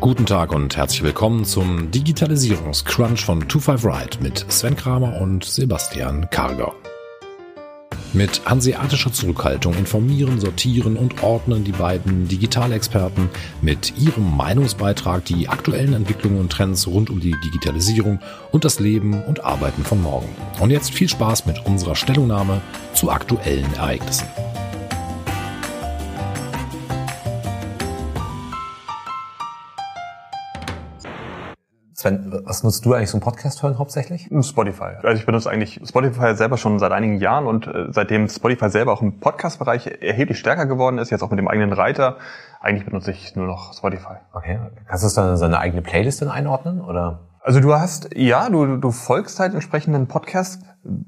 Guten Tag und herzlich willkommen zum Digitalisierungscrunch von 25 Ride mit Sven Kramer und Sebastian Karger. Mit hanseatischer Zurückhaltung informieren, sortieren und ordnen die beiden Digitalexperten mit ihrem Meinungsbeitrag die aktuellen Entwicklungen und Trends rund um die Digitalisierung und das Leben und Arbeiten von morgen. Und jetzt viel Spaß mit unserer Stellungnahme zu aktuellen Ereignissen. Sven, was nutzt du eigentlich zum Podcast hören hauptsächlich? Spotify. Also ich benutze eigentlich Spotify selber schon seit einigen Jahren und äh, seitdem Spotify selber auch im Podcast-Bereich erheblich stärker geworden ist, jetzt auch mit dem eigenen Reiter, eigentlich benutze ich nur noch Spotify. Okay. Kannst du das dann in seine eigene Playlist dann einordnen oder? Also du hast, ja, du, du folgst halt entsprechenden Podcast,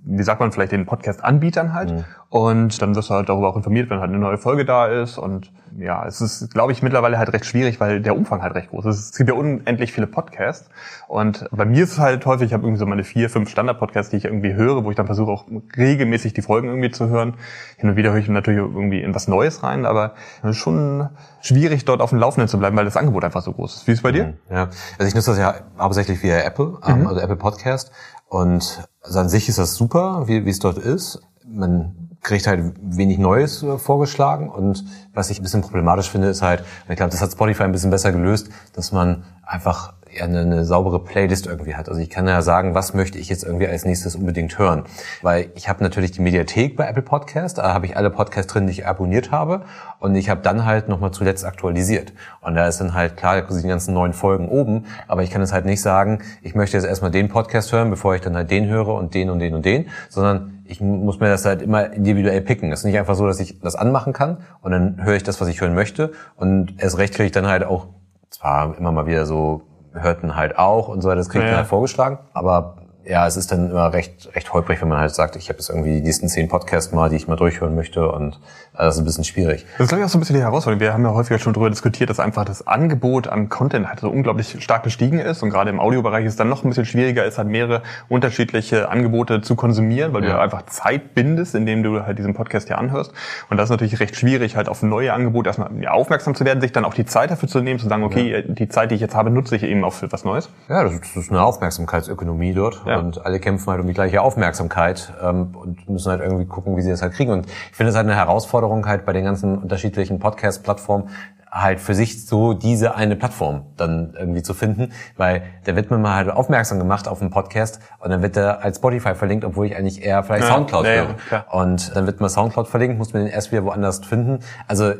wie sagt man vielleicht den Podcast-Anbietern halt. Mhm. Und dann wirst du halt darüber auch informiert, wenn halt eine neue Folge da ist. Und ja, es ist, glaube ich, mittlerweile halt recht schwierig, weil der Umfang halt recht groß ist. Es gibt ja unendlich viele Podcasts. Und bei mir ist es halt häufig, ich habe irgendwie so meine vier, fünf Standard-Podcasts, die ich irgendwie höre, wo ich dann versuche auch regelmäßig die Folgen irgendwie zu hören. Hin und wieder höre ich natürlich irgendwie in was Neues rein, aber es ist schon schwierig, dort auf dem Laufenden zu bleiben, weil das Angebot einfach so groß ist. Wie ist es bei dir? Mhm. Ja, also ich nutze das ja hauptsächlich via Apple, ähm, mhm. also Apple Podcast. Und also an sich ist das super, wie, wie es dort ist. Man kriegt halt wenig Neues äh, vorgeschlagen und was ich ein bisschen problematisch finde, ist halt, ich glaube, das hat Spotify ein bisschen besser gelöst, dass man einfach ja eine, eine saubere Playlist irgendwie hat. Also ich kann ja sagen, was möchte ich jetzt irgendwie als nächstes unbedingt hören. Weil ich habe natürlich die Mediathek bei Apple Podcast, da habe ich alle Podcasts drin, die ich abonniert habe. Und ich habe dann halt nochmal zuletzt aktualisiert. Und da ist dann halt klar, da sind die ganzen neuen Folgen oben. Aber ich kann jetzt halt nicht sagen, ich möchte jetzt erstmal den Podcast hören, bevor ich dann halt den höre und den und den und den, sondern ich muss mir das halt immer individuell picken. Es ist nicht einfach so, dass ich das anmachen kann und dann höre ich das, was ich hören möchte. Und erst recht kriege ich dann halt auch zwar immer mal wieder so hörten halt auch und so weiter, das kriegt ja, man halt vorgeschlagen. Aber ja, es ist dann immer recht, recht holprig, wenn man halt sagt, ich habe jetzt irgendwie die nächsten zehn Podcasts mal, die ich mal durchhören möchte und äh, das ist ein bisschen schwierig. Das ist, glaube ich, auch so ein bisschen die Herausforderung. Wir haben ja häufiger schon darüber diskutiert, dass einfach das Angebot an Content halt so unglaublich stark gestiegen ist und gerade im Audiobereich ist es dann noch ein bisschen schwieriger, ist halt mehrere unterschiedliche Angebote zu konsumieren, weil ja. du einfach Zeit bindest, indem du halt diesen Podcast hier anhörst und das ist natürlich recht schwierig, halt auf neue Angebote erstmal aufmerksam zu werden, sich dann auch die Zeit dafür zu nehmen, zu sagen, okay, ja. die Zeit, die ich jetzt habe, nutze ich eben auch für was Neues. Ja, das ist eine Aufmerksamkeitsökonomie dort. Ja. Und alle kämpfen halt um die gleiche Aufmerksamkeit ähm, und müssen halt irgendwie gucken, wie sie das halt kriegen. Und ich finde es halt eine Herausforderung halt bei den ganzen unterschiedlichen Podcast-Plattformen, halt für sich so diese eine Plattform dann irgendwie zu finden, weil da wird man mal halt aufmerksam gemacht auf einen Podcast und dann wird er als Spotify verlinkt, obwohl ich eigentlich eher vielleicht ja, Soundcloud ja, höre. Ja, und dann wird man Soundcloud verlinkt, muss man den erst wieder woanders finden. Also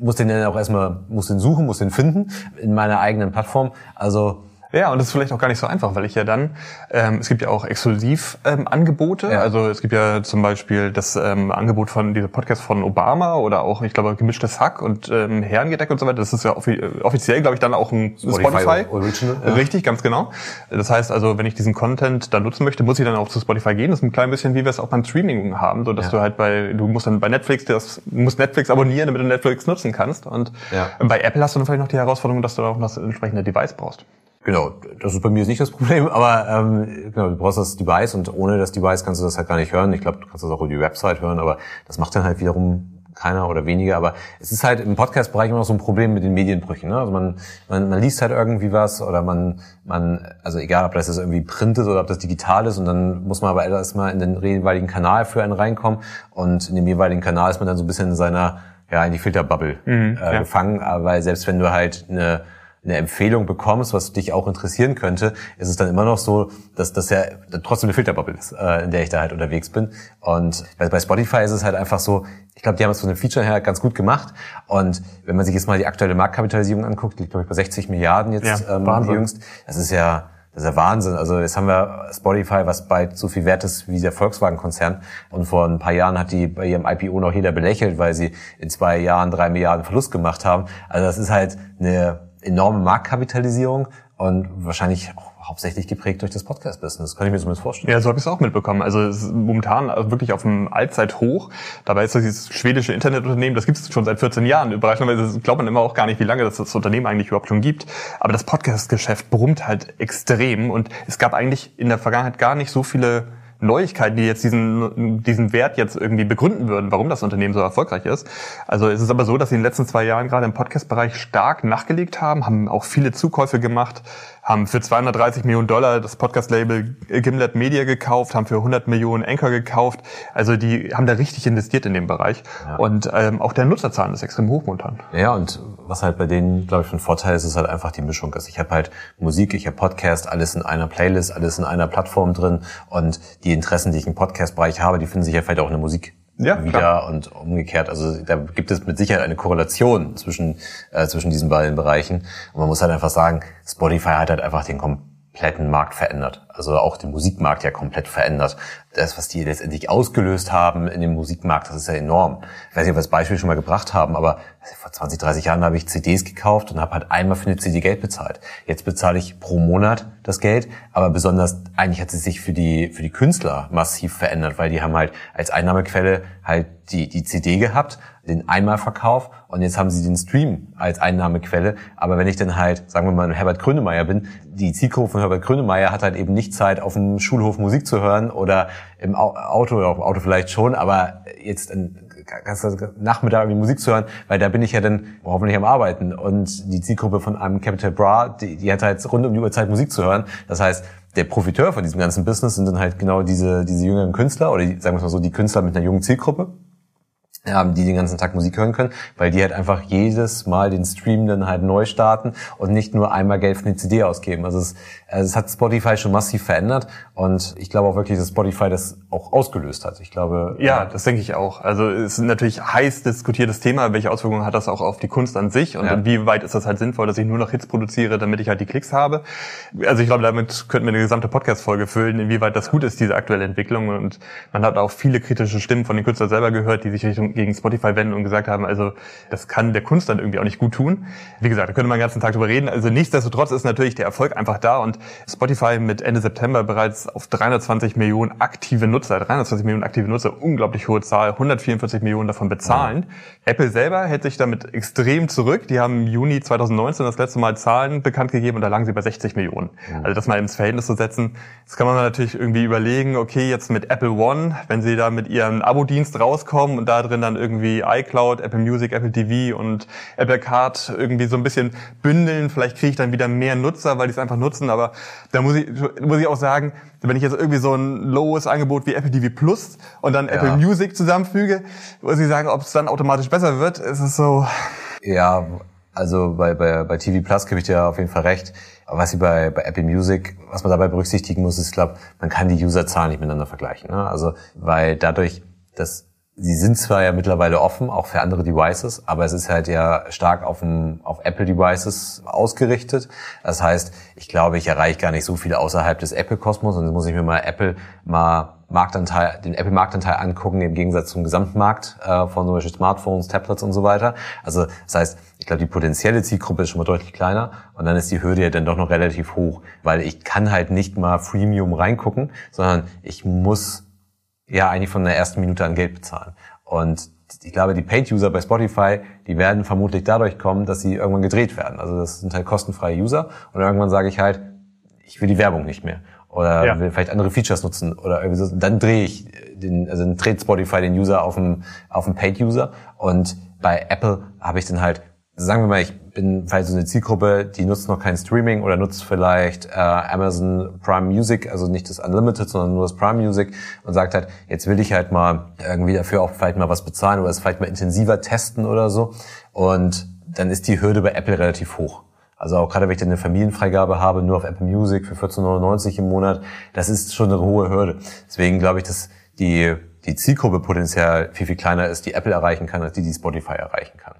muss den dann auch erstmal, muss den suchen, muss den finden in meiner eigenen Plattform. Also ja, und das ist vielleicht auch gar nicht so einfach, weil ich ja dann, ähm, es gibt ja auch Exklusivangebote. Ähm, ja. Also es gibt ja zum Beispiel das ähm, Angebot von dieser Podcast von Obama oder auch, ich glaube, gemischtes Hack und ähm, Herrengedeck und so weiter. Das ist ja offi offiziell, glaube ich, dann auch ein Spotify. Spotify. Original, ja. Richtig, ganz genau. Das heißt also, wenn ich diesen Content dann nutzen möchte, muss ich dann auch zu Spotify gehen. Das ist ein klein bisschen, wie wir es auch beim Streaming haben, so dass ja. du halt bei, du musst dann bei Netflix, das, du musst Netflix abonnieren, damit du Netflix nutzen kannst. Und bei Apple hast du dann vielleicht noch die Herausforderung, dass du auch das entsprechende Device brauchst. Genau, das ist bei mir nicht das Problem, aber ähm, genau, du brauchst das Device und ohne das Device kannst du das halt gar nicht hören. Ich glaube, du kannst das auch über die Website hören, aber das macht dann halt wiederum keiner oder weniger. Aber es ist halt im Podcast-Bereich immer noch so ein Problem mit den Medienbrüchen. Ne? Also man, man, man liest halt irgendwie was oder man, man, also egal, ob das jetzt irgendwie printet oder ob das digital ist und dann muss man aber erstmal in den jeweiligen Kanal für einen reinkommen und in dem jeweiligen Kanal ist man dann so ein bisschen in seiner, ja, in die Filterbubble mhm, äh, ja. gefangen. Aber selbst wenn du halt eine eine Empfehlung bekommst, was dich auch interessieren könnte, ist es dann immer noch so, dass das ja trotzdem eine Filterbubble ist, äh, in der ich da halt unterwegs bin. Und bei Spotify ist es halt einfach so, ich glaube, die haben es von den Feature her ganz gut gemacht. Und wenn man sich jetzt mal die aktuelle Marktkapitalisierung anguckt, liegt glaube ich bei 60 Milliarden jetzt ja, ähm, jüngst. Das ist ja das ist ja Wahnsinn. Also jetzt haben wir Spotify, was bald so viel wert ist wie der Volkswagen-Konzern. Und vor ein paar Jahren hat die bei ihrem IPO noch jeder belächelt, weil sie in zwei Jahren drei Milliarden Verlust gemacht haben. Also das ist halt eine enorme Marktkapitalisierung und wahrscheinlich auch hauptsächlich geprägt durch das Podcast-Business. Kann ich mir zumindest vorstellen. Ja, so habe ich es auch mitbekommen. Also es ist momentan wirklich auf einem Allzeithoch. Dabei ist das dieses schwedische Internetunternehmen, das gibt es schon seit 14 Jahren. Überraschenderweise glaubt man immer auch gar nicht, wie lange das, das Unternehmen eigentlich überhaupt schon gibt. Aber das Podcast-Geschäft brummt halt extrem und es gab eigentlich in der Vergangenheit gar nicht so viele Neuigkeiten, die jetzt diesen, diesen Wert jetzt irgendwie begründen würden, warum das Unternehmen so erfolgreich ist. Also es ist aber so, dass sie in den letzten zwei Jahren gerade im Podcast-Bereich stark nachgelegt haben, haben auch viele Zukäufe gemacht, haben für 230 Millionen Dollar das Podcast-Label Gimlet Media gekauft, haben für 100 Millionen Anchor gekauft. Also die haben da richtig investiert in den Bereich. Ja. Und ähm, auch der Nutzerzahlen ist extrem hoch momentan. Ja, und was halt bei denen, glaube ich, ein Vorteil ist, ist halt einfach die Mischung. Also ich habe halt Musik, ich habe Podcast, alles in einer Playlist, alles in einer Plattform drin. Und die Interessen, die ich im Podcast-Bereich habe, die finden sich ja vielleicht auch in der Musik ja, wieder klar. und umgekehrt. Also da gibt es mit Sicherheit eine Korrelation zwischen, äh, zwischen diesen beiden Bereichen. Und man muss halt einfach sagen, Spotify hat halt einfach den kompletten Markt verändert. Also auch den Musikmarkt ja komplett verändert. Das, was die letztendlich ausgelöst haben in dem Musikmarkt, das ist ja enorm. Ich weiß nicht, ob wir das Beispiel schon mal gebracht haben, aber vor 20, 30 Jahren habe ich CDs gekauft und habe halt einmal für eine CD Geld bezahlt. Jetzt bezahle ich pro Monat das Geld, aber besonders eigentlich hat es sich für die, für die Künstler massiv verändert, weil die haben halt als Einnahmequelle halt die, die CD gehabt, den Einmalverkauf und jetzt haben sie den Stream als Einnahmequelle. Aber wenn ich dann halt, sagen wir mal, Herbert Grönemeyer bin, die Zielgruppe von Herbert Grönemeyer hat halt eben nicht Zeit, auf dem Schulhof Musik zu hören oder im Auto oder auf dem Auto vielleicht schon, aber jetzt ein Nachmittag irgendwie Musik zu hören, weil da bin ich ja dann hoffentlich am Arbeiten. Und die Zielgruppe von einem Capital Bra, die, die hat halt rund um die Uhr Zeit Musik zu hören. Das heißt, der Profiteur von diesem ganzen Business sind dann halt genau diese, diese jüngeren Künstler oder die, sagen wir mal so, die Künstler mit einer jungen Zielgruppe haben, die den ganzen Tag Musik hören können, weil die halt einfach jedes Mal den Stream dann halt neu starten und nicht nur einmal Geld für eine CD ausgeben. Also es, also es hat Spotify schon massiv verändert und ich glaube auch wirklich, dass Spotify das auch ausgelöst hat. Ich glaube. Ja, das denke ich auch. Also es ist natürlich heiß diskutiertes Thema. Welche Auswirkungen hat das auch auf die Kunst an sich und ja. inwieweit ist das halt sinnvoll, dass ich nur noch Hits produziere, damit ich halt die Klicks habe? Also ich glaube, damit könnten wir eine gesamte Podcast-Folge füllen, inwieweit das gut ist, diese aktuelle Entwicklung. Und man hat auch viele kritische Stimmen von den Künstlern selber gehört, die sich Richtung gegen Spotify wenden und gesagt haben, also das kann der Kunst dann irgendwie auch nicht gut tun. Wie gesagt, da könnte man den ganzen Tag drüber reden. Also nichtsdestotrotz ist natürlich der Erfolg einfach da und Spotify mit Ende September bereits auf 320 Millionen aktive Nutzer, 320 Millionen aktive Nutzer, unglaublich hohe Zahl, 144 Millionen davon bezahlen. Ja. Apple selber hält sich damit extrem zurück. Die haben im Juni 2019 das letzte Mal Zahlen bekannt gegeben und da lagen sie bei 60 Millionen. Ja. Also das mal ins Verhältnis zu setzen. Jetzt kann man natürlich irgendwie überlegen, okay, jetzt mit Apple One, wenn sie da mit ihrem Abo-Dienst rauskommen und da drin dann irgendwie iCloud, Apple Music, Apple TV und Apple Card irgendwie so ein bisschen bündeln, vielleicht kriege ich dann wieder mehr Nutzer, weil die es einfach nutzen, aber da muss ich, muss ich auch sagen, wenn ich jetzt irgendwie so ein lowes Angebot wie Apple TV Plus und dann ja. Apple Music zusammenfüge, muss ich sagen, ob es dann automatisch besser wird, ist es so. Ja, also bei, bei, bei TV Plus gebe ich dir auf jeden Fall recht. Aber was ich bei, bei Apple Music, was man dabei berücksichtigen muss, ist, ich glaube, man kann die Userzahlen nicht miteinander vergleichen. Ne? Also, weil dadurch, dass sie sind zwar ja mittlerweile offen, auch für andere Devices, aber es ist halt ja stark auf, dem, auf Apple Devices ausgerichtet. Das heißt, ich glaube, ich erreiche gar nicht so viel außerhalb des Apple-Kosmos und dann muss ich mir mal Apple mal Marktanteil, den Apple-Marktanteil angucken im Gegensatz zum Gesamtmarkt äh, von zum Beispiel Smartphones, Tablets und so weiter. Also das heißt, ich glaube, die potenzielle Zielgruppe ist schon mal deutlich kleiner und dann ist die Hürde ja dann doch noch relativ hoch, weil ich kann halt nicht mal Freemium reingucken, sondern ich muss ja eigentlich von der ersten Minute an Geld bezahlen. Und ich glaube, die Paid-User bei Spotify, die werden vermutlich dadurch kommen, dass sie irgendwann gedreht werden. Also das sind halt kostenfreie User und irgendwann sage ich halt, ich will die Werbung nicht mehr oder ja. will vielleicht andere Features nutzen oder irgendwie so. Dann drehe ich den, also dann dreht Spotify den User auf einen, auf einen Paid-User und bei Apple habe ich dann halt, sagen wir mal, ich bin vielleicht so eine Zielgruppe, die nutzt noch kein Streaming oder nutzt vielleicht äh, Amazon Prime Music, also nicht das Unlimited, sondern nur das Prime Music und sagt halt, jetzt will ich halt mal irgendwie dafür auch vielleicht mal was bezahlen oder es vielleicht mal intensiver testen oder so. Und dann ist die Hürde bei Apple relativ hoch. Also auch gerade wenn ich dann eine Familienfreigabe habe, nur auf Apple Music für 14,99 im Monat, das ist schon eine hohe Hürde. Deswegen glaube ich, dass die, die Zielgruppe potenziell viel, viel kleiner ist, die Apple erreichen kann, als die, die Spotify erreichen kann.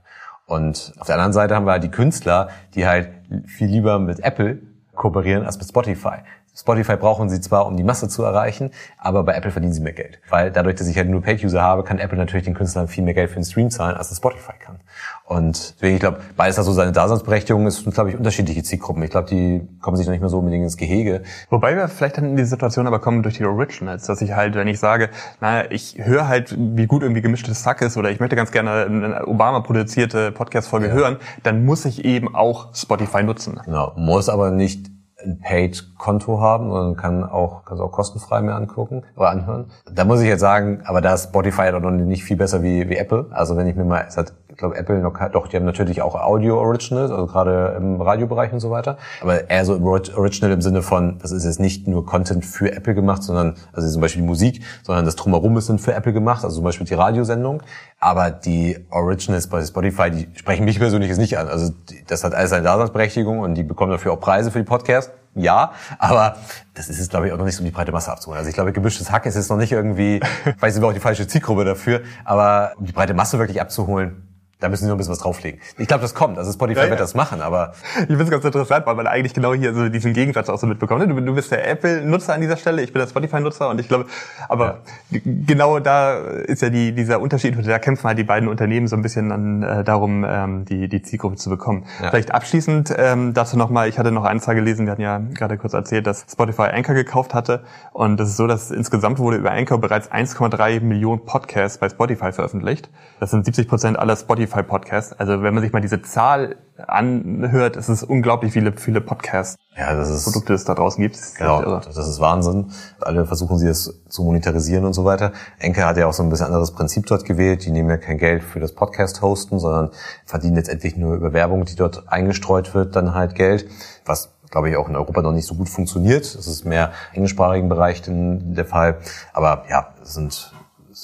Und auf der anderen Seite haben wir halt die Künstler, die halt viel lieber mit Apple kooperieren als mit Spotify. Spotify brauchen sie zwar, um die Masse zu erreichen, aber bei Apple verdienen sie mehr Geld. Weil dadurch, dass ich halt nur Paid-User habe, kann Apple natürlich den Künstlern viel mehr Geld für den Stream zahlen, als es Spotify kann. Und deswegen, ich glaube, beides hat so seine Daseinsberechtigung, ist, glaube ich, unterschiedliche Zielgruppen. Ich glaube, die kommen sich noch nicht mehr so unbedingt ins Gehege. Wobei wir vielleicht dann in die Situation aber kommen durch die Originals, dass ich halt, wenn ich sage, naja, ich höre halt, wie gut irgendwie gemischtes Sack ist oder ich möchte ganz gerne eine Obama-produzierte Podcast-Folge ja. hören, dann muss ich eben auch Spotify nutzen. Genau, muss aber nicht ein Paid-Konto haben, sondern kann auch, kann auch kostenfrei mehr angucken oder anhören. Da muss ich jetzt sagen, aber da ist Spotify doch noch nicht viel besser wie, wie Apple. Also wenn ich mir mal, es hat, glaube, Apple noch, doch, die haben natürlich auch Audio Originals, also gerade im Radiobereich und so weiter. Aber eher so Original im Sinne von, das ist jetzt nicht nur Content für Apple gemacht, sondern, also zum Beispiel die Musik, sondern das Drumherum ist dann für Apple gemacht, also zum Beispiel die Radiosendung. Aber die Originals bei Spotify, die sprechen mich persönlich jetzt nicht an. Also das hat alles seine Daseinsberechtigung und die bekommen dafür auch Preise für die Podcasts. Ja, aber das ist es, glaube ich, auch noch nicht so um die breite Masse abzuholen. Also ich glaube, gemischtes Hack ist jetzt noch nicht irgendwie, weiß ich auch die falsche Zielgruppe dafür, aber um die breite Masse wirklich abzuholen, da müssen sie noch ein bisschen was drauflegen. Ich glaube, das kommt. Also Spotify ja, ja. wird das machen, aber... Ich finde es ganz interessant, weil man eigentlich genau hier so diesen Gegensatz auch so mitbekommt. Du, du bist der Apple-Nutzer an dieser Stelle, ich bin der Spotify-Nutzer und ich glaube, aber ja. genau da ist ja die, dieser Unterschied und da kämpfen halt die beiden Unternehmen so ein bisschen an, äh, darum, ähm, die, die Zielgruppe zu bekommen. Vielleicht abschließend ähm, dazu nochmal, ich hatte noch eine Zahl gelesen, wir hatten ja gerade kurz erzählt, dass Spotify Anchor gekauft hatte und das ist so, dass insgesamt wurde über Anchor bereits 1,3 Millionen Podcasts bei Spotify veröffentlicht. Das sind 70 Prozent aller Spotify-Podcasts. Also wenn man sich mal diese Zahl anhört, ist es unglaublich viele, viele Podcasts. Ja, das ist, Produkte es da draußen gibt. Genau, das ist Wahnsinn. Alle versuchen sie es zu monetarisieren und so weiter. Enke hat ja auch so ein bisschen anderes Prinzip dort gewählt. Die nehmen ja kein Geld für das Podcast-Hosten, sondern verdienen letztendlich nur über Werbung, die dort eingestreut wird, dann halt Geld. Was glaube ich, auch in Europa noch nicht so gut funktioniert. Das ist mehr im englischsprachigen Bereich der Fall. Aber ja, es sind es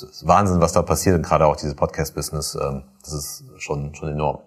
ist Wahnsinn, was da passiert und gerade auch dieses Podcast-Business, ähm, das ist schon, schon enorm.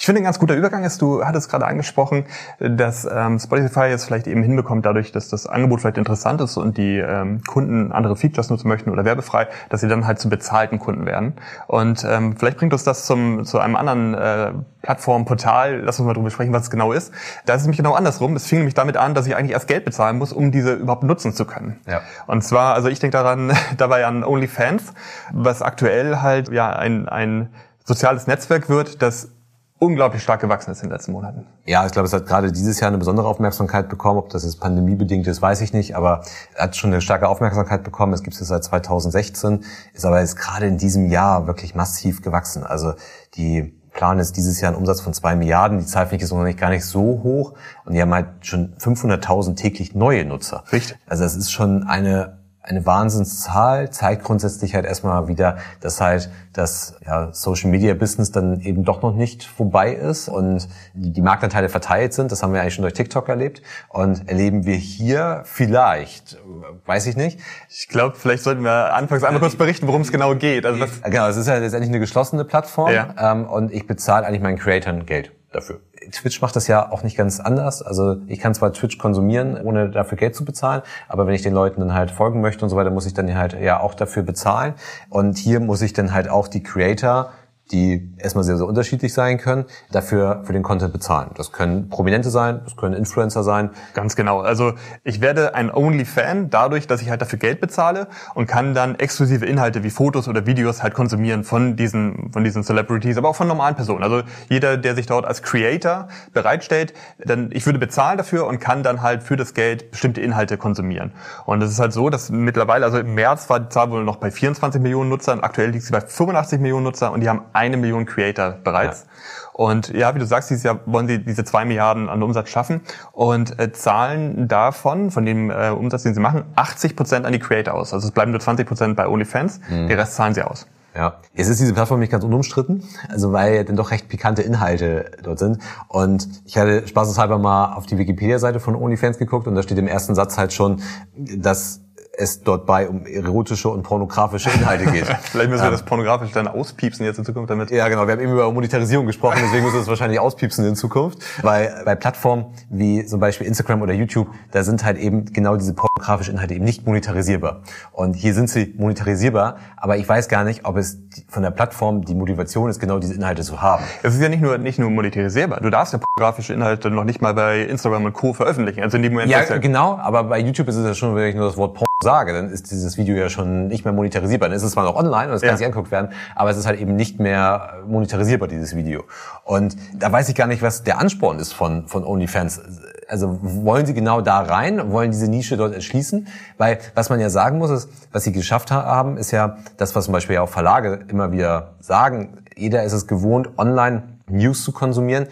Ich finde, ein ganz guter Übergang ist, du hattest gerade angesprochen, dass ähm, Spotify jetzt vielleicht eben hinbekommt, dadurch, dass das Angebot vielleicht interessant ist und die ähm, Kunden andere Features nutzen möchten oder werbefrei, dass sie dann halt zu bezahlten Kunden werden. Und ähm, vielleicht bringt uns das zum, zu einem anderen äh, Plattform, Portal, lass uns mal drüber sprechen, was es genau ist. Da ist es nämlich genau andersrum. Es fing nämlich damit an, dass ich eigentlich erst Geld bezahlen muss, um diese überhaupt nutzen zu können. Ja. Und zwar, also ich denke daran, dabei an OnlyFans, was aktuell halt ja ein, ein soziales Netzwerk wird, das unglaublich stark gewachsen ist in den letzten Monaten. Ja, ich glaube, es hat gerade dieses Jahr eine besondere Aufmerksamkeit bekommen. Ob das jetzt pandemiebedingt ist, weiß ich nicht, aber er hat schon eine starke Aufmerksamkeit bekommen. Es gibt es seit 2016, ist aber jetzt gerade in diesem Jahr wirklich massiv gewachsen. Also die Plan ist dieses Jahr ein Umsatz von zwei Milliarden. Die Zahl finde ich jetzt noch nicht gar nicht so hoch. Und die haben halt schon 500.000 täglich neue Nutzer. Richtig. Also es ist schon eine eine Wahnsinnszahl, zeigt grundsätzlich halt erstmal wieder, dass halt das ja, Social Media Business dann eben doch noch nicht vorbei ist und die, Marktanteile verteilt sind. Das haben wir eigentlich schon durch TikTok erlebt und erleben wir hier vielleicht, weiß ich nicht. Ich glaube, vielleicht sollten wir anfangs einmal kurz berichten, worum es genau geht. Also genau, es ist ja letztendlich eine geschlossene Plattform ja. ähm, und ich bezahle eigentlich meinen Creatoren Geld dafür. Twitch macht das ja auch nicht ganz anders. Also ich kann zwar Twitch konsumieren, ohne dafür Geld zu bezahlen, aber wenn ich den Leuten dann halt folgen möchte und so weiter, muss ich dann halt ja auch dafür bezahlen. Und hier muss ich dann halt auch die Creator die erstmal sehr, sehr unterschiedlich sein können, dafür für den Content bezahlen. Das können Prominente sein, das können Influencer sein. Ganz genau. Also ich werde ein Only-Fan dadurch, dass ich halt dafür Geld bezahle und kann dann exklusive Inhalte wie Fotos oder Videos halt konsumieren von diesen, von diesen Celebrities, aber auch von normalen Personen. Also jeder, der sich dort als Creator bereitstellt, dann ich würde bezahlen dafür und kann dann halt für das Geld bestimmte Inhalte konsumieren. Und es ist halt so, dass mittlerweile, also im März war die Zahl wohl noch bei 24 Millionen Nutzern, aktuell liegt sie bei 85 Millionen Nutzer und die haben eine Million Creator bereits. Ja. Und ja, wie du sagst, dieses Jahr wollen sie diese zwei Milliarden an Umsatz schaffen und äh, zahlen davon, von dem äh, Umsatz, den sie machen, 80 Prozent an die Creator aus. Also es bleiben nur 20 Prozent bei OnlyFans, mhm. den Rest zahlen sie aus. Ja, jetzt ist diese Plattform nicht ganz unumstritten, also weil ja dann doch recht pikante Inhalte dort sind. Und ich hatte spaßeshalber mal auf die Wikipedia-Seite von OnlyFans geguckt und da steht im ersten Satz halt schon, dass es dort bei um erotische und pornografische Inhalte geht. Vielleicht müssen wir ähm, das pornografisch dann auspiepsen jetzt in Zukunft damit. Ja, genau. Wir haben eben über Monetarisierung gesprochen, deswegen müssen wir es wahrscheinlich auspiepsen in Zukunft. Weil bei Plattformen wie zum Beispiel Instagram oder YouTube, da sind halt eben genau diese pornografischen Inhalte eben nicht monetarisierbar. Und hier sind sie monetarisierbar, aber ich weiß gar nicht, ob es von der Plattform die Motivation ist, genau diese Inhalte zu haben. Es ist ja nicht nur, nicht nur monetarisierbar. Du darfst ja pornografische Inhalte noch nicht mal bei Instagram und Co. veröffentlichen. Also in dem Moment. Ja, genau. Aber bei YouTube ist es ja schon wirklich nur das Wort Porn sage, dann ist dieses Video ja schon nicht mehr monetarisierbar. Dann ist es zwar noch online und es kann ja. sich angeguckt werden, aber es ist halt eben nicht mehr monetarisierbar, dieses Video. Und da weiß ich gar nicht, was der Ansporn ist von, von OnlyFans. Also wollen sie genau da rein, wollen diese Nische dort erschließen? Weil was man ja sagen muss, ist, was sie geschafft haben, ist ja das, was zum Beispiel ja auch Verlage immer wieder sagen. Jeder ist es gewohnt, online News zu konsumieren,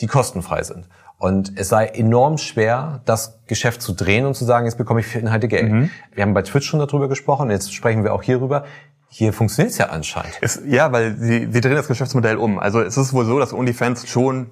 die kostenfrei sind. Und es sei enorm schwer, das Geschäft zu drehen und zu sagen, jetzt bekomme ich für Inhalte Geld. Mhm. Wir haben bei Twitch schon darüber gesprochen, jetzt sprechen wir auch hierüber. Hier funktioniert es ja anscheinend. Es, ja, weil sie, sie drehen das Geschäftsmodell um. Also es ist wohl so, dass OnlyFans schon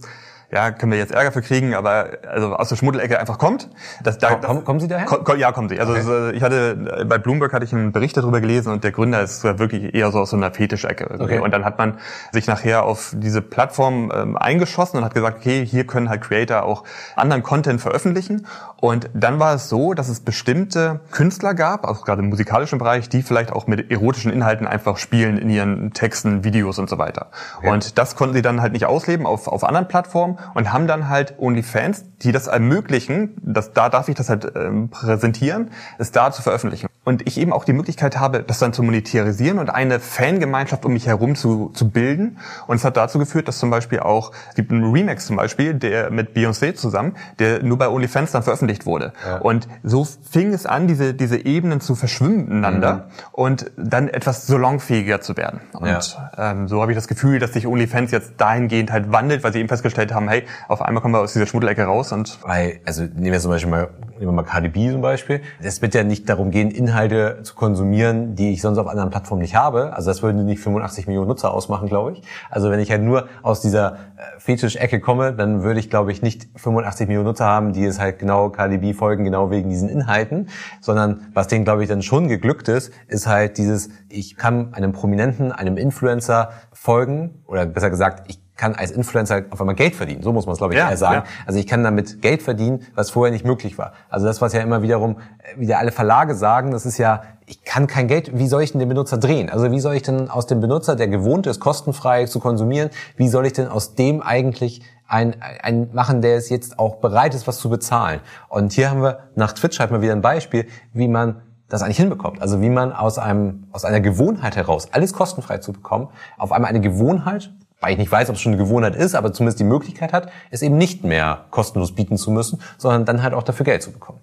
ja, können wir jetzt Ärger für kriegen, aber also aus der Schmuddelecke einfach kommt. Das, da, Komm, kommen Sie daher? Komm, ja, kommen Sie. Also okay. ich hatte bei Bloomberg hatte ich einen Bericht darüber gelesen und der Gründer ist wirklich eher so aus so einer Fetischecke. Okay. Und dann hat man sich nachher auf diese Plattform ähm, eingeschossen und hat gesagt, okay, hier können halt Creator auch anderen Content veröffentlichen. Und dann war es so, dass es bestimmte Künstler gab, auch gerade im musikalischen Bereich, die vielleicht auch mit erotischen Inhalten einfach spielen in ihren Texten, Videos und so weiter. Okay. Und das konnten sie dann halt nicht ausleben auf, auf anderen Plattformen und haben dann halt OnlyFans, die das ermöglichen, dass da darf ich das halt ähm, präsentieren, es da zu veröffentlichen. Und ich eben auch die Möglichkeit habe, das dann zu monetarisieren und eine Fangemeinschaft um mich herum zu, zu bilden. Und es hat dazu geführt, dass zum Beispiel auch, es gibt einen Remix zum Beispiel, der mit Beyoncé zusammen, der nur bei OnlyFans dann veröffentlicht wurde. Ja. Und so fing es an, diese, diese Ebenen zu verschwimmen miteinander mhm. und dann etwas salonfähiger zu werden. Und ja. ähm, so habe ich das Gefühl, dass sich OnlyFans jetzt dahingehend halt wandelt, weil sie eben festgestellt haben, hey, auf einmal kommen wir aus dieser Schmuddelecke raus und... Weil, also nehmen wir zum Beispiel mal, nehmen wir mal KDB zum Beispiel. Es wird ja nicht darum gehen, Inhalte zu konsumieren, die ich sonst auf anderen Plattformen nicht habe. Also das würden nicht 85 Millionen Nutzer ausmachen, glaube ich. Also wenn ich halt nur aus dieser äh, Fetisch-Ecke komme, dann würde ich, glaube ich, nicht 85 Millionen Nutzer haben, die es halt genau KDB folgen, genau wegen diesen Inhalten. Sondern was denen, glaube ich, dann schon geglückt ist, ist halt dieses, ich kann einem Prominenten, einem Influencer folgen, oder besser gesagt, ich kann als Influencer auf einmal Geld verdienen. So muss man es, glaube ich, ja, eher sagen. Ja. Also ich kann damit Geld verdienen, was vorher nicht möglich war. Also das, was ja immer wiederum, äh, wieder alle Verlage sagen, das ist ja, ich kann kein Geld, wie soll ich denn den Benutzer drehen? Also wie soll ich denn aus dem Benutzer, der gewohnt ist, kostenfrei zu konsumieren, wie soll ich denn aus dem eigentlich ein, ein machen, der es jetzt auch bereit ist, was zu bezahlen? Und hier haben wir nach Twitch halt mal wieder ein Beispiel, wie man das eigentlich hinbekommt. Also wie man aus einem, aus einer Gewohnheit heraus, alles kostenfrei zu bekommen, auf einmal eine Gewohnheit weil ich nicht weiß, ob es schon eine Gewohnheit ist, aber zumindest die Möglichkeit hat, es eben nicht mehr kostenlos bieten zu müssen, sondern dann halt auch dafür Geld zu bekommen.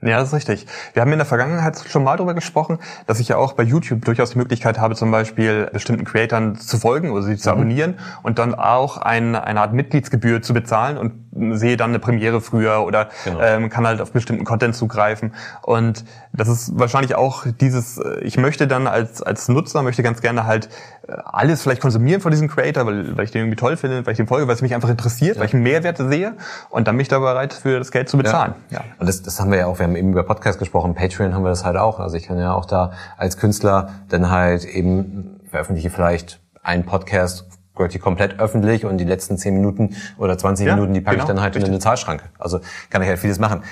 Ja, das ist richtig. Wir haben in der Vergangenheit schon mal darüber gesprochen, dass ich ja auch bei YouTube durchaus die Möglichkeit habe, zum Beispiel bestimmten Creatoren zu folgen oder sie zu mhm. abonnieren und dann auch ein, eine Art Mitgliedsgebühr zu bezahlen und sehe dann eine Premiere früher oder genau. ähm, kann halt auf bestimmten Content zugreifen. Und das ist wahrscheinlich auch dieses, äh, ich möchte dann als, als Nutzer, möchte ganz gerne halt äh, alles vielleicht konsumieren von diesem Creator, weil, weil ich den irgendwie toll finde, weil ich den folge, weil es mich einfach interessiert, ja. weil ich einen Mehrwert sehe und dann bin ich da bereit, für das Geld zu bezahlen. Ja. ja. Und das, das haben wir ja auch, wir haben eben über Podcast gesprochen, Patreon haben wir das halt auch. Also ich kann ja auch da als Künstler dann halt eben veröffentliche vielleicht einen Podcast gehört die komplett öffentlich und die letzten 10 Minuten oder 20 ja, Minuten, die packe genau, ich dann halt richtig. in eine Zahlschranke. Also kann ich halt vieles machen.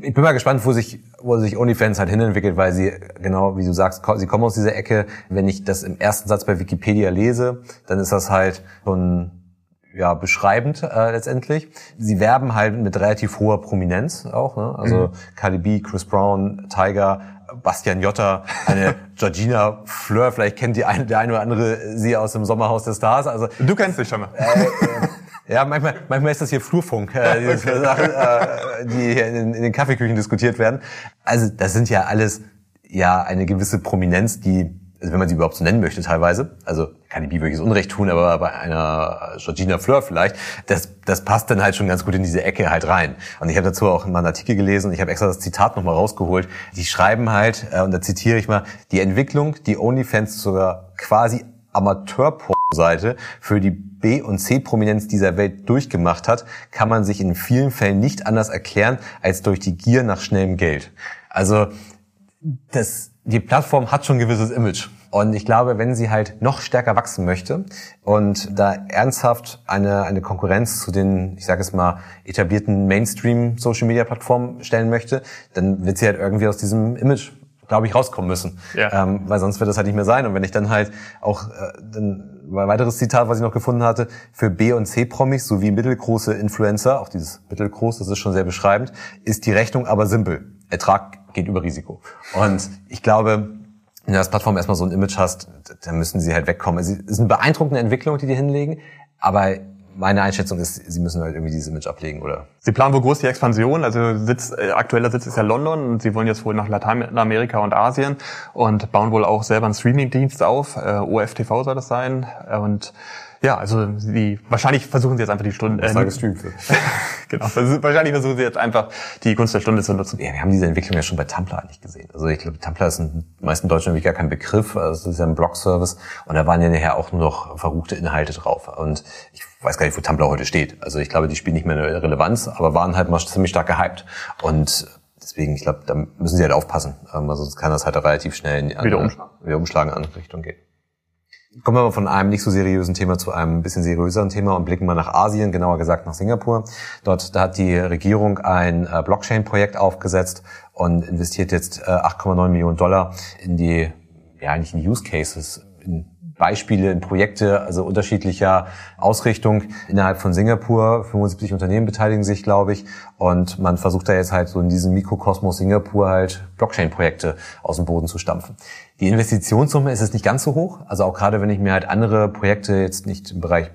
Ich bin mal gespannt, wo sich, wo sich OnlyFans halt hinentwickelt, weil sie, genau wie du sagst, sie kommen aus dieser Ecke. Wenn ich das im ersten Satz bei Wikipedia lese, dann ist das halt schon ja, beschreibend äh, letztendlich. Sie werben halt mit relativ hoher Prominenz auch. Ne? Also mhm. Cardi B, Chris Brown, Tiger, Bastian Jotta, eine Georgina Fleur, vielleicht kennt die eine, der eine oder andere sie aus dem Sommerhaus der Stars. Also du kennst dich schon mal. Äh, äh, ja, manchmal, manchmal ist das hier Flurfunk, äh, diese okay. Sachen, äh, die hier in, in den Kaffeeküchen diskutiert werden. Also das sind ja alles ja eine gewisse Prominenz, die also wenn man sie überhaupt so nennen möchte teilweise, also kann die wirklich Unrecht tun, aber bei einer Georgina Fleur vielleicht, das, das passt dann halt schon ganz gut in diese Ecke halt rein. Und ich habe dazu auch mal einen Artikel gelesen und ich habe extra das Zitat nochmal rausgeholt. Die schreiben halt, äh, und da zitiere ich mal, die Entwicklung, die OnlyFans sogar quasi Amateur-Seite für die B- und C-Prominenz dieser Welt durchgemacht hat, kann man sich in vielen Fällen nicht anders erklären als durch die Gier nach schnellem Geld. Also das die Plattform hat schon ein gewisses Image. Und ich glaube, wenn sie halt noch stärker wachsen möchte und da ernsthaft eine, eine Konkurrenz zu den, ich sage es mal, etablierten Mainstream-Social-Media-Plattformen stellen möchte, dann wird sie halt irgendwie aus diesem Image, glaube ich, rauskommen müssen. Ja. Ähm, weil sonst wird das halt nicht mehr sein. Und wenn ich dann halt auch, äh, dann, ein weiteres Zitat, was ich noch gefunden hatte, für B- und C-Promis sowie mittelgroße Influencer, auch dieses mittelgroß, das ist schon sehr beschreibend, ist die Rechnung aber simpel. Ertrag geht über Risiko. Und ich glaube, wenn du als Plattform erstmal so ein Image hast, dann müssen sie halt wegkommen. Es ist eine beeindruckende Entwicklung, die die hinlegen, aber meine Einschätzung ist, sie müssen halt irgendwie dieses Image ablegen, oder? Sie planen wohl groß die Expansion, also Sitz, äh, aktueller Sitz ist ja London und sie wollen jetzt wohl nach Lateinamerika und Asien und bauen wohl auch selber einen Streaming-Dienst auf, äh, OFTV soll das sein und Ja, also die wahrscheinlich versuchen sie jetzt einfach die Stunde. Äh, gestreamt wird. genau, wahrscheinlich versuchen sie jetzt einfach die Gunst der Stunde zu nutzen. Ja, wir haben diese Entwicklung ja schon bei Tumblr eigentlich gesehen. Also ich glaube, Tumblr ist in den meisten Deutschen wirklich gar kein Begriff. Also es ist ja ein Blog-Service und da waren ja nachher auch nur noch verruchte Inhalte drauf. Und ich weiß gar nicht, wo Tumblr heute steht. Also ich glaube, die spielen nicht mehr eine Relevanz, aber waren halt mal ziemlich stark gehypt. Und deswegen, ich glaube, da müssen sie halt aufpassen. Ähm, also sonst kann das halt relativ schnell in die andere, wieder umschlagen, wieder umschlagen in andere Richtung gehen. Kommen wir mal von einem nicht so seriösen Thema zu einem bisschen seriöseren Thema und blicken mal nach Asien, genauer gesagt nach Singapur. Dort da hat die Regierung ein äh, Blockchain-Projekt aufgesetzt und investiert jetzt 8,9 äh, Millionen Dollar in die, ja eigentlich in Use Cases, in Beispiele in Projekte, also unterschiedlicher Ausrichtung innerhalb von Singapur. 75 Unternehmen beteiligen sich, glaube ich. Und man versucht da jetzt halt so in diesem Mikrokosmos Singapur halt Blockchain-Projekte aus dem Boden zu stampfen. Die Investitionssumme ist es nicht ganz so hoch. Also auch gerade wenn ich mir halt andere Projekte jetzt nicht im Bereich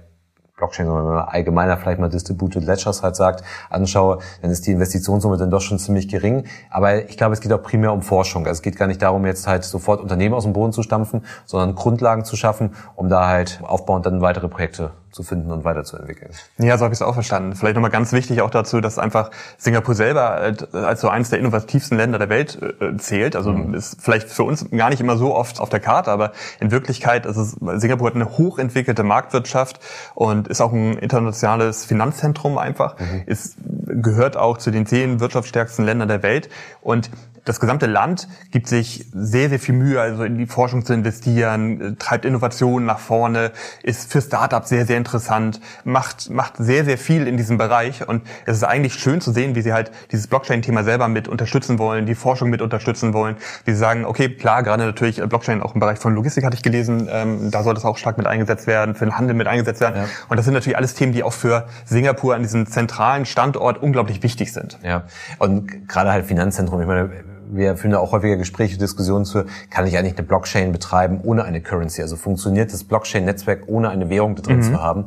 Blockchain, sondern wenn man allgemeiner vielleicht mal Distributed Ledgers halt sagt, anschaue, dann ist die Investitionssumme dann doch schon ziemlich gering. Aber ich glaube, es geht auch primär um Forschung. Also es geht gar nicht darum, jetzt halt sofort Unternehmen aus dem Boden zu stampfen, sondern Grundlagen zu schaffen, um da halt aufbauend dann weitere Projekte zu finden und weiterzuentwickeln. Ja, so habe ich es auch verstanden. Vielleicht nochmal ganz wichtig auch dazu, dass einfach Singapur selber als so eines der innovativsten Länder der Welt äh, zählt. Also mhm. ist vielleicht für uns gar nicht immer so oft auf der Karte, aber in Wirklichkeit ist es, Singapur hat eine hochentwickelte Marktwirtschaft und ist auch ein internationales Finanzzentrum einfach. Mhm. Es gehört auch zu den zehn wirtschaftsstärksten Ländern der Welt und das gesamte Land gibt sich sehr, sehr viel Mühe, also in die Forschung zu investieren, treibt Innovationen nach vorne, ist für Startups sehr, sehr interessant, macht, macht sehr, sehr viel in diesem Bereich. Und es ist eigentlich schön zu sehen, wie sie halt dieses Blockchain-Thema selber mit unterstützen wollen, die Forschung mit unterstützen wollen. Wie sie sagen, okay, klar, gerade natürlich Blockchain auch im Bereich von Logistik hatte ich gelesen, ähm, da soll das auch stark mit eingesetzt werden, für den Handel mit eingesetzt werden. Ja. Und das sind natürlich alles Themen, die auch für Singapur an diesem zentralen Standort unglaublich wichtig sind. Ja, und gerade halt Finanzzentrum, ich meine, wir führen da auch häufiger Gespräche, Diskussionen zu, kann ich eigentlich eine Blockchain betreiben ohne eine Currency? Also funktioniert das Blockchain-Netzwerk ohne eine Währung da drin mhm. zu haben?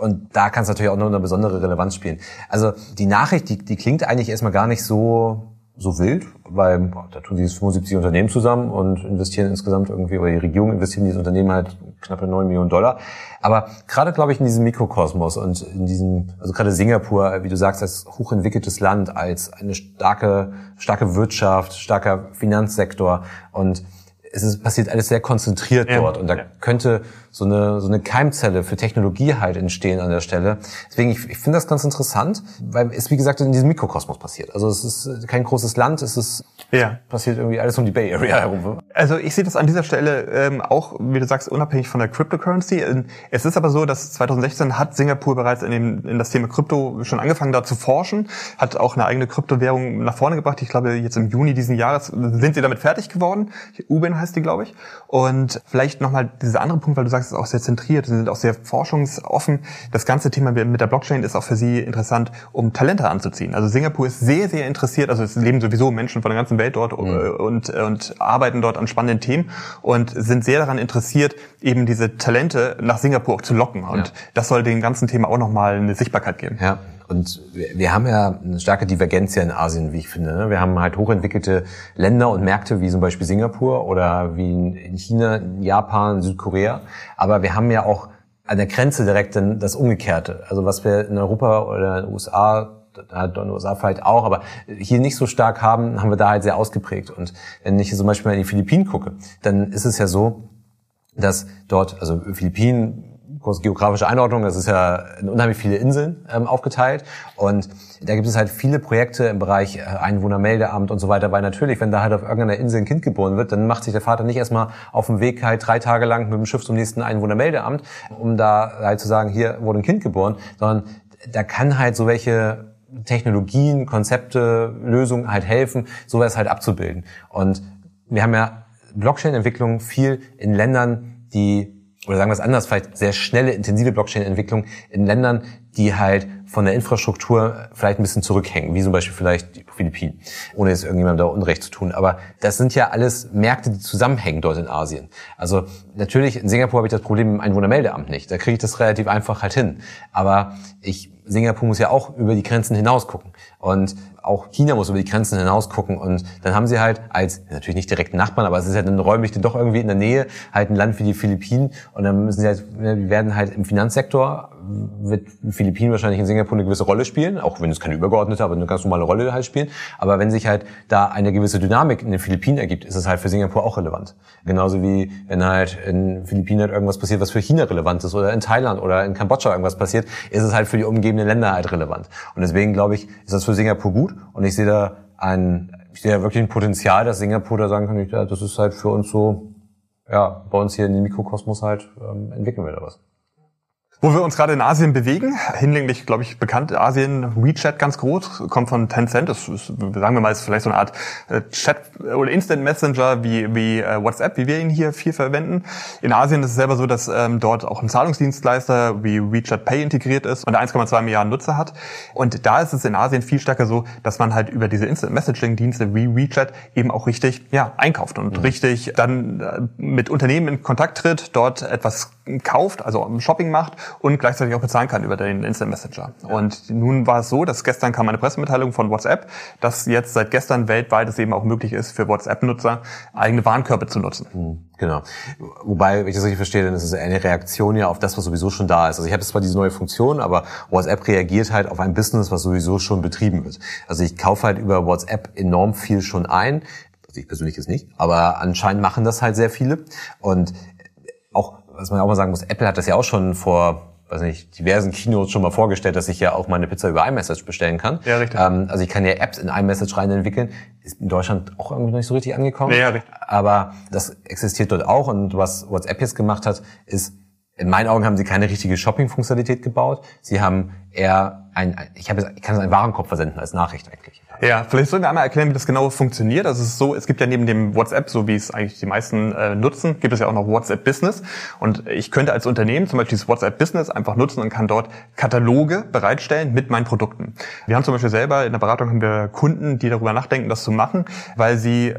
Und da kann es natürlich auch noch eine besondere Relevanz spielen. Also die Nachricht, die, die klingt eigentlich erstmal gar nicht so so wild, weil da tun sich 75 Unternehmen zusammen und investieren insgesamt irgendwie, oder die Regierung investiert in dieses Unternehmen halt knappe 9 Millionen Dollar. Aber gerade, glaube ich, in diesem Mikrokosmos und in diesem, also gerade Singapur, wie du sagst, als hochentwickeltes Land, als eine starke, starke Wirtschaft, starker Finanzsektor und es ist, passiert alles sehr konzentriert ja, dort und da ja. könnte so eine, so eine Keimzelle für Technologie halt entstehen an der Stelle. Deswegen, ich, ich finde das ganz interessant, weil es, wie gesagt, in diesem Mikrokosmos passiert. Also es ist kein großes Land, es ist ja. passiert irgendwie alles um die Bay Area herum. Also ich sehe das an dieser Stelle ähm, auch, wie du sagst, unabhängig von der Cryptocurrency. Es ist aber so, dass 2016 hat Singapur bereits in, dem, in das Thema Krypto schon angefangen, da zu forschen, hat auch eine eigene Kryptowährung nach vorne gebracht. Ich glaube, jetzt im Juni diesen Jahres sind sie damit fertig geworden. Uben heißt die, glaube ich. Und vielleicht nochmal dieser andere Punkt, weil du sagst, es ist auch sehr zentriert, sie sind auch sehr forschungsoffen. Das ganze Thema mit der Blockchain ist auch für sie interessant, um Talente anzuziehen. Also Singapur ist sehr, sehr interessiert, also es leben sowieso Menschen von der ganzen Welt dort mhm. und, und arbeiten dort an spannenden Themen und sind sehr daran interessiert, eben diese Talente nach Singapur auch zu locken. Und ja. das soll dem ganzen Thema auch nochmal eine Sichtbarkeit geben. Ja. Und wir haben ja eine starke Divergenz hier in Asien, wie ich finde. Ne? Wir haben halt hochentwickelte Länder und Märkte wie zum Beispiel Singapur oder wie in China, Japan, Südkorea. Aber wir haben ja auch an der Grenze direkt dann das Umgekehrte. Also was wir in Europa oder in den USA in den USA vielleicht auch, aber hier nicht so stark haben, haben wir da halt sehr ausgeprägt. Und wenn ich zum Beispiel mal in die Philippinen gucke, dann ist es ja so, dass dort, also Philippinen kurz geografische Einordnung, es ist ja in unheimlich viele Inseln ähm, aufgeteilt. Und da gibt es halt viele Projekte im Bereich äh, Einwohnermeldeamt und so weiter, weil natürlich, wenn da halt auf irgendeiner Insel ein Kind geboren wird, dann macht sich der Vater nicht erstmal auf dem Weg halt drei Tage lang mit dem Schiff zum nächsten Einwohnermeldeamt, um da halt zu sagen, hier wurde ein Kind geboren, sondern da kann halt so welche Technologien, Konzepte, Lösungen halt helfen, sowas halt abzubilden. Und wir haben ja Blockchain-Entwicklung viel in Ländern, die oder sagen wir es anders, vielleicht sehr schnelle, intensive Blockchain-Entwicklung in Ländern, die halt von der Infrastruktur vielleicht ein bisschen zurückhängen, wie zum Beispiel vielleicht die Philippinen, ohne jetzt irgendjemandem da Unrecht zu tun. Aber das sind ja alles Märkte, die zusammenhängen dort in Asien. Also natürlich, in Singapur habe ich das Problem im Einwohnermeldeamt nicht. Da kriege ich das relativ einfach halt hin. Aber ich Singapur muss ja auch über die Grenzen hinaus gucken. Und auch China muss über die Grenzen hinaus gucken. Und dann haben sie halt als, natürlich nicht direkten Nachbarn, aber es ist ja dann räumlich doch irgendwie in der Nähe, halt ein Land wie die Philippinen. Und dann müssen sie halt, wir werden halt im Finanzsektor, wird Philippinen wahrscheinlich in Singapur eine gewisse Rolle spielen, auch wenn es keine übergeordnete, aber eine ganz normale Rolle halt spielen. Aber wenn sich halt da eine gewisse Dynamik in den Philippinen ergibt, ist es halt für Singapur auch relevant. Genauso wie wenn halt in Philippinen halt irgendwas passiert, was für China relevant ist, oder in Thailand oder in Kambodscha irgendwas passiert, ist es halt für die umgebenden Länder halt relevant. Und deswegen glaube ich, ist das für Singapur gut. Und ich sehe da ein, ich sehe da wirklich ein Potenzial, dass Singapur da sagen kann, ja, das ist halt für uns so, ja, bei uns hier in den Mikrokosmos halt ähm, entwickeln wir da was. Wo wir uns gerade in Asien bewegen, hinlänglich, glaube ich, bekannt, Asien, WeChat ganz groß, kommt von Tencent, das ist, sagen wir mal, ist vielleicht so eine Art äh, Chat oder Instant Messenger wie, wie äh, WhatsApp, wie wir ihn hier viel verwenden. In Asien ist es selber so, dass ähm, dort auch ein Zahlungsdienstleister wie WeChat Pay integriert ist und 1,2 Milliarden Nutzer hat. Und da ist es in Asien viel stärker so, dass man halt über diese Instant Messaging Dienste wie WeChat eben auch richtig, ja, einkauft und mhm. richtig dann äh, mit Unternehmen in Kontakt tritt, dort etwas kauft, also Shopping macht und gleichzeitig auch bezahlen kann über den Instant Messenger. Ja. Und nun war es so, dass gestern kam eine Pressemitteilung von WhatsApp, dass jetzt seit gestern weltweit es eben auch möglich ist, für WhatsApp-Nutzer eigene Warenkörbe zu nutzen. Mhm. Genau. Wobei, wenn ich das richtig verstehe, dann ist es eine Reaktion ja auf das, was sowieso schon da ist. Also ich habe zwar diese neue Funktion, aber WhatsApp reagiert halt auf ein Business, was sowieso schon betrieben wird. Also ich kaufe halt über WhatsApp enorm viel schon ein. Also ich persönlich jetzt nicht, aber anscheinend machen das halt sehr viele. Und auch was man auch mal sagen muss, Apple hat das ja auch schon vor weiß nicht, diversen Keynotes schon mal vorgestellt, dass ich ja auch meine Pizza über iMessage bestellen kann. Ja, richtig. Ähm, also ich kann ja Apps in iMessage rein entwickeln. Ist in Deutschland auch irgendwie noch nicht so richtig angekommen. Ja, ja, richtig. Aber das existiert dort auch und was WhatsApp jetzt gemacht hat, ist, in meinen Augen haben sie keine richtige Shopping-Funktionalität gebaut. Sie haben eher ein, ich, habe, ich kann es einen Warenkorb versenden als Nachricht eigentlich. Ja, vielleicht sollen wir einmal erklären, wie das genau funktioniert. Also es ist so, es gibt ja neben dem WhatsApp, so wie es eigentlich die meisten äh, nutzen, gibt es ja auch noch WhatsApp Business. Und ich könnte als Unternehmen zum Beispiel dieses WhatsApp Business einfach nutzen und kann dort Kataloge bereitstellen mit meinen Produkten. Wir haben zum Beispiel selber in der Beratung haben wir Kunden, die darüber nachdenken, das zu machen, weil sie äh,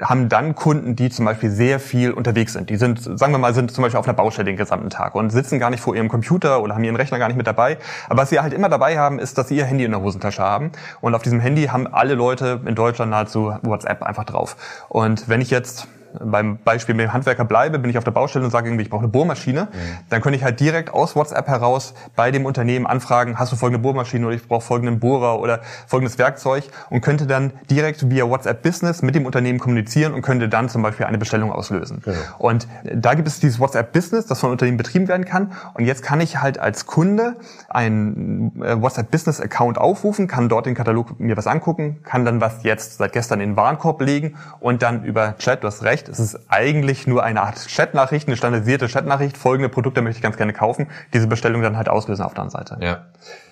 haben dann Kunden, die zum Beispiel sehr viel unterwegs sind. Die sind, sagen wir mal, sind zum Beispiel auf einer Baustelle den gesamten Tag und sitzen gar nicht vor ihrem Computer oder haben ihren Rechner gar nicht mit dabei. Aber was sie halt immer dabei haben, ist, dass sie ihr Handy in der Hosentasche haben. Und auf diesem Handy haben alle Leute in Deutschland nahezu WhatsApp einfach drauf. Und wenn ich jetzt beim Beispiel mit dem Handwerker bleibe, bin ich auf der Baustelle und sage irgendwie, ich brauche eine Bohrmaschine, mhm. dann könnte ich halt direkt aus WhatsApp heraus bei dem Unternehmen anfragen, hast du folgende Bohrmaschine oder ich brauche folgenden Bohrer oder folgendes Werkzeug und könnte dann direkt via WhatsApp Business mit dem Unternehmen kommunizieren und könnte dann zum Beispiel eine Bestellung auslösen. Genau. Und da gibt es dieses WhatsApp Business, das von Unternehmen betrieben werden kann und jetzt kann ich halt als Kunde einen äh, WhatsApp Business Account aufrufen, kann dort den Katalog mir was angucken, kann dann was jetzt seit gestern in den Warenkorb legen und dann über Chat, du hast recht, recht, es ist eigentlich nur eine Art Chatnachricht, eine standardisierte Chatnachricht, folgende Produkte möchte ich ganz gerne kaufen, diese Bestellung dann halt auslösen auf der anderen Seite. Ja.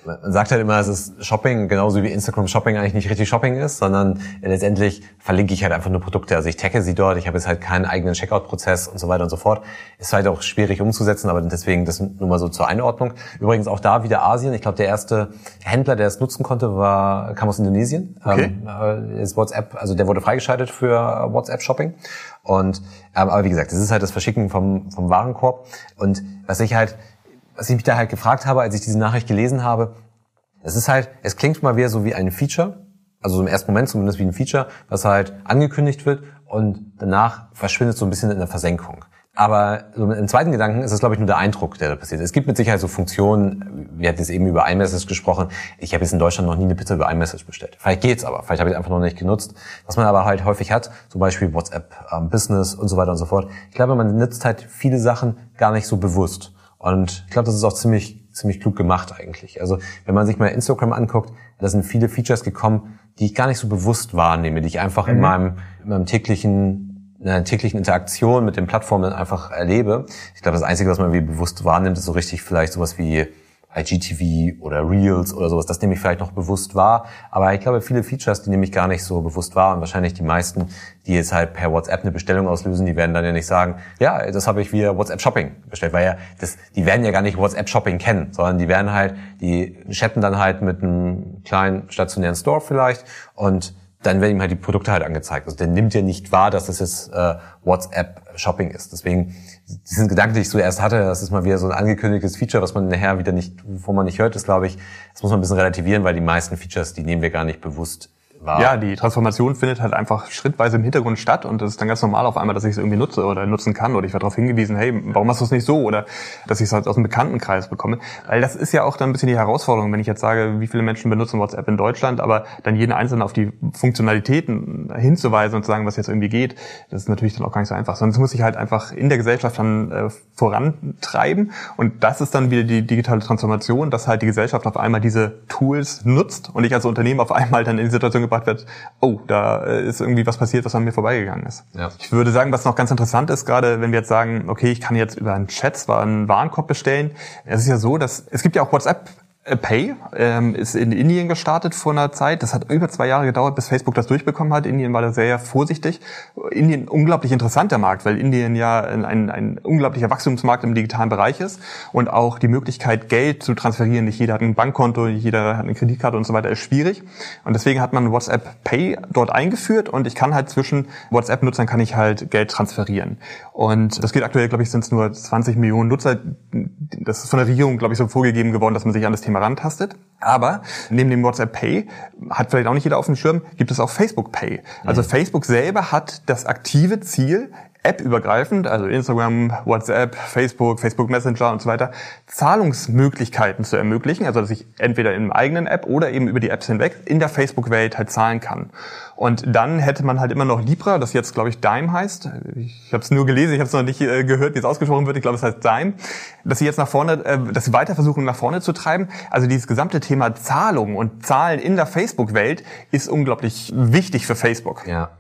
Man sagt halt immer, es ist Shopping, genauso wie Instagram Shopping eigentlich nicht richtig Shopping ist, sondern letztendlich verlinke ich halt einfach nur Produkte. Also ich tagge sie dort, ich habe jetzt halt keinen eigenen Checkout-Prozess und so weiter und so fort. Ist halt auch schwierig umzusetzen, aber deswegen das nur mal so zur Einordnung. Übrigens auch da wieder Asien. Ich glaube, der erste Händler, der es nutzen konnte, war kam aus Indonesien. Okay. Ähm, ist WhatsApp, also der wurde freigeschaltet für WhatsApp Shopping. Und aber wie gesagt, das ist halt das Verschicken vom, vom Warenkorb. Und was ich halt, was ich mich da halt gefragt habe, als ich diese Nachricht gelesen habe, es ist halt, es klingt mal wieder so wie ein Feature, also im ersten Moment zumindest wie ein Feature, was halt angekündigt wird und danach verschwindet so ein bisschen in der Versenkung. Aber so im zweiten Gedanken ist es, glaube ich, nur der Eindruck, der da passiert. Es gibt mit Sicherheit so Funktionen, wir hatten jetzt eben über iMessage gesprochen. Ich habe jetzt in Deutschland noch nie eine Pizza über iMessage bestellt. Vielleicht geht's aber, vielleicht habe ich es einfach noch nicht genutzt. Was man aber halt häufig hat, zum Beispiel WhatsApp ähm, Business und so weiter und so fort. Ich glaube, man nutzt halt viele Sachen gar nicht so bewusst. Und ich glaube, das ist auch ziemlich, ziemlich klug gemacht eigentlich. Also wenn man sich mal Instagram anguckt, da sind viele Features gekommen, die ich gar nicht so bewusst wahrnehme, die ich einfach mhm. in meinem, in meinem täglichen einer täglichen Interaktion mit den Plattformen einfach erlebe. Ich glaube, das Einzige, was man irgendwie bewusst wahrnimmt, ist so richtig vielleicht sowas wie IGTV oder Reels oder sowas, das nehme ich vielleicht noch bewusst wahr. Aber ich glaube, viele Features, die nehme ich gar nicht so bewusst wahr. Und wahrscheinlich die meisten, die jetzt halt per WhatsApp eine Bestellung auslösen, die werden dann ja nicht sagen, ja, das habe ich via WhatsApp Shopping bestellt. Weil ja, das, die werden ja gar nicht WhatsApp Shopping kennen, sondern die werden halt, die chatten dann halt mit einem kleinen stationären Store vielleicht und dann werden ihm halt die Produkte halt angezeigt. Also der nimmt ja nicht wahr, dass das jetzt äh, WhatsApp Shopping ist. Deswegen diesen Gedanken, den ich zuerst hatte, das ist mal wieder so ein angekündigtes Feature, was man nachher wieder nicht, wovon man nicht hört, ist, glaube ich, das muss man ein bisschen relativieren, weil die meisten Features, die nehmen wir gar nicht bewusst war. Ja, die Transformation findet halt einfach schrittweise im Hintergrund statt und das ist dann ganz normal auf einmal, dass ich es irgendwie nutze oder nutzen kann oder ich werde darauf hingewiesen, hey, warum machst du es nicht so oder dass ich es halt aus dem Bekanntenkreis bekomme. Weil das ist ja auch dann ein bisschen die Herausforderung, wenn ich jetzt sage, wie viele Menschen benutzen WhatsApp in Deutschland, aber dann jeden Einzelnen auf die Funktionalitäten hinzuweisen und zu sagen, was jetzt irgendwie geht, das ist natürlich dann auch gar nicht so einfach, es muss sich halt einfach in der Gesellschaft dann äh, vorantreiben und das ist dann wieder die digitale Transformation, dass halt die Gesellschaft auf einmal diese Tools nutzt und ich als Unternehmen auf einmal dann in die Situation gebracht wird, oh, da äh, ist irgendwie was passiert, was an mir vorbeigegangen ist. Ja. Ich würde sagen, was noch ganz interessant ist, gerade wenn wir jetzt sagen, okay, ich kann jetzt über einen Chat zwar einen Warenkorb bestellen. Es ist ja so, dass es gibt ja auch WhatsApp Pay ähm, ist in Indien gestartet vor einer Zeit. Das hat über zwei Jahre gedauert, bis Facebook das durchbekommen hat. Indien war da sehr vorsichtig. Indien unglaublich interessanter Markt, weil Indien ja ein, ein, ein unglaublicher Wachstumsmarkt im digitalen Bereich ist und auch die Möglichkeit, Geld zu transferieren. Nicht jeder hat ein Bankkonto, nicht jeder hat eine Kreditkarte und so weiter, ist schwierig. Und deswegen hat man WhatsApp Pay dort eingeführt und ich kann halt zwischen WhatsApp-Nutzern kann ich halt Geld transferieren. Und das geht aktuell, glaube ich, sind es nur 20 Millionen Nutzer. Das ist von der Regierung, glaube ich, so vorgegeben geworden, dass man sich an das Thema Thema rantastet. Aber neben dem WhatsApp Pay, hat vielleicht auch nicht jeder auf dem Schirm, gibt es auch Facebook Pay. Also mhm. Facebook selber hat das aktive Ziel, App-übergreifend, also Instagram, WhatsApp, Facebook, Facebook Messenger und so weiter, Zahlungsmöglichkeiten zu ermöglichen, also dass ich entweder in eigenen App oder eben über die Apps hinweg in der Facebook-Welt halt zahlen kann. Und dann hätte man halt immer noch Libra, das jetzt glaube ich Dime heißt. Ich habe es nur gelesen, ich habe es noch nicht äh, gehört, wie es ausgesprochen wird. Ich glaube, es heißt Dime, dass sie jetzt nach vorne, äh, dass sie weiter versuchen nach vorne zu treiben. Also dieses gesamte Thema Zahlung und Zahlen in der Facebook-Welt ist unglaublich wichtig für Facebook. Ja.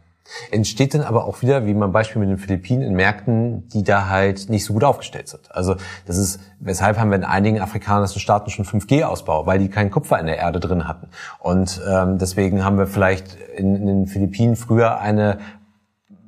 Entsteht dann aber auch wieder, wie man Beispiel mit den Philippinen, in Märkten, die da halt nicht so gut aufgestellt sind. Also das ist, weshalb haben wir in einigen afrikanischen Staaten schon 5G-Ausbau, weil die keinen Kupfer in der Erde drin hatten. Und ähm, deswegen haben wir vielleicht in, in den Philippinen früher eine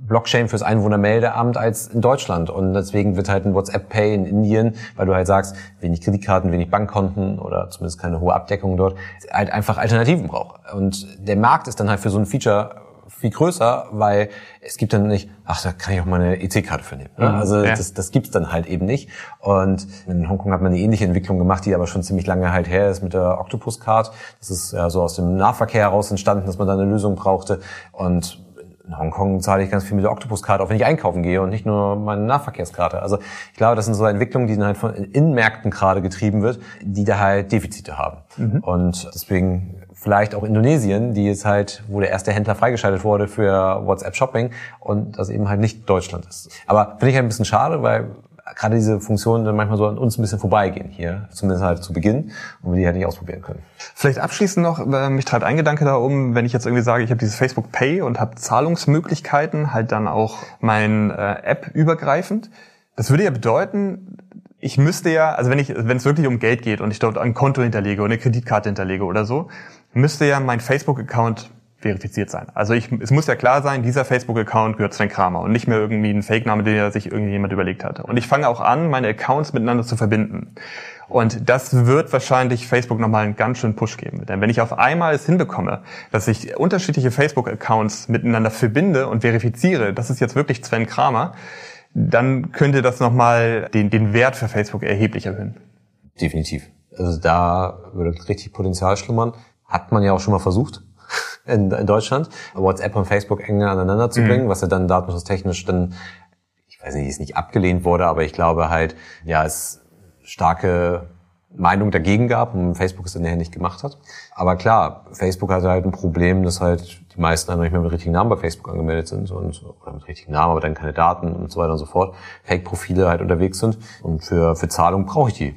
Blockchain fürs Einwohnermeldeamt als in Deutschland. Und deswegen wird halt ein WhatsApp Pay in Indien, weil du halt sagst, wenig Kreditkarten, wenig Bankkonten oder zumindest keine hohe Abdeckung dort, halt einfach Alternativen braucht. Und der Markt ist dann halt für so ein Feature viel größer, weil es gibt dann nicht, ach, da kann ich auch mal eine EC-Karte für nehmen. Ne? Mhm, also ja. das, das gibt's dann halt eben nicht. Und in Hongkong hat man eine ähnliche Entwicklung gemacht, die aber schon ziemlich lange halt her ist mit der Octopus-Card. Das ist ja so aus dem Nahverkehr heraus entstanden, dass man da eine Lösung brauchte. Und in Hongkong zahle ich ganz viel mit der Octopus-Karte, auch wenn ich einkaufen gehe und nicht nur meine Nahverkehrskarte. Also ich glaube, das sind so Entwicklungen, die dann halt von Innenmärkten gerade getrieben wird, die da halt Defizite haben. Mhm. Und deswegen vielleicht auch Indonesien, die jetzt halt, wo der erste Händler freigeschaltet wurde für WhatsApp Shopping und das eben halt nicht Deutschland ist. Aber finde ich halt ein bisschen schade, weil gerade diese Funktionen dann manchmal so an uns ein bisschen vorbeigehen hier, zumindest halt zu Beginn, und wir die halt nicht ausprobieren können. Vielleicht abschließend noch, äh, mich treibt ein Gedanke da um, wenn ich jetzt irgendwie sage, ich habe dieses Facebook Pay und habe Zahlungsmöglichkeiten, halt dann auch mein äh, App übergreifend. Das würde ja bedeuten, ich müsste ja, also wenn ich, wenn es wirklich um Geld geht und ich dort ein Konto hinterlege oder eine Kreditkarte hinterlege oder so, müsste ja mein Facebook-Account verifiziert sein. Also ich, es muss ja klar sein, dieser Facebook-Account gehört Sven Kramer und nicht mehr irgendwie ein Fake-Name, den sich irgendjemand überlegt hat. Und ich fange auch an, meine Accounts miteinander zu verbinden. Und das wird wahrscheinlich Facebook nochmal einen ganz schönen Push geben. Denn wenn ich auf einmal es hinbekomme, dass ich unterschiedliche Facebook-Accounts miteinander verbinde und verifiziere, das ist jetzt wirklich Sven Kramer, dann könnte das nochmal den, den Wert für Facebook erheblich erhöhen. Definitiv. Also da würde richtig Potenzial schlummern. Hat man ja auch schon mal versucht in, in Deutschland, WhatsApp und Facebook enger aneinander zu bringen, mhm. was ja dann datenschutztechnisch dann, ich weiß nicht, ist nicht abgelehnt wurde, aber ich glaube halt, ja, es starke Meinung dagegen gab und Facebook es dann nachher nicht gemacht hat. Aber klar, Facebook hatte halt ein Problem, dass halt die meisten dann nicht mehr mit richtigen Namen bei Facebook angemeldet sind und oder mit richtigen Namen, aber dann keine Daten und so weiter und so fort. Fake-Profile halt unterwegs sind. Und für, für Zahlung brauche ich die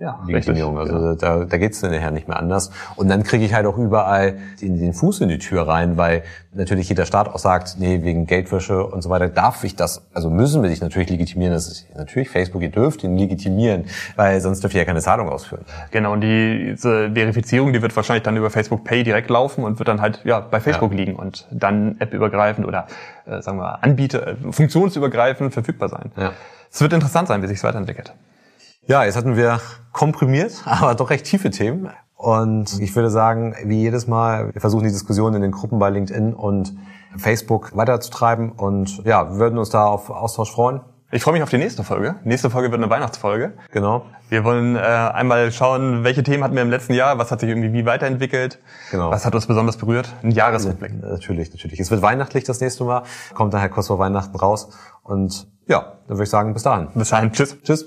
ja, Legitimierung. Also ja. da, da geht's dann nachher nicht mehr anders. Und dann kriege ich halt auch überall den, den Fuß in die Tür rein, weil natürlich jeder Staat auch sagt, nee, wegen Geldwäsche und so weiter darf ich das, also müssen wir dich natürlich legitimieren. Das ist natürlich Facebook, ihr dürft ihn legitimieren, weil sonst dürft ihr ja keine Zahlung ausführen. Genau, und diese Verifizierung, die wird wahrscheinlich dann über Facebook Pay direkt laufen und wird dann halt ja bei Facebook ja. liegen und dann appübergreifend oder äh, sagen wir Anbieter, äh, funktionsübergreifend verfügbar sein. Ja. Es wird interessant sein, wie sich es weiterentwickelt. Ja, jetzt hatten wir komprimiert, aber doch recht tiefe Themen. Und ich würde sagen, wie jedes Mal, wir versuchen die Diskussion in den Gruppen bei LinkedIn und Facebook weiterzutreiben und ja, wir würden uns da auf Austausch freuen. Ich freue mich auf die nächste Folge. Nächste Folge wird eine Weihnachtsfolge. Genau. Wir wollen äh, einmal schauen, welche Themen hatten wir im letzten Jahr, was hat sich irgendwie wie weiterentwickelt, Genau. was hat uns besonders berührt. Ein Jahresrückblick. Natürlich, natürlich. Es wird weihnachtlich das nächste Mal, kommt daher kurz vor Weihnachten raus. Und ja, dann würde ich sagen, bis dahin. Bis dahin, tschüss. Tschüss.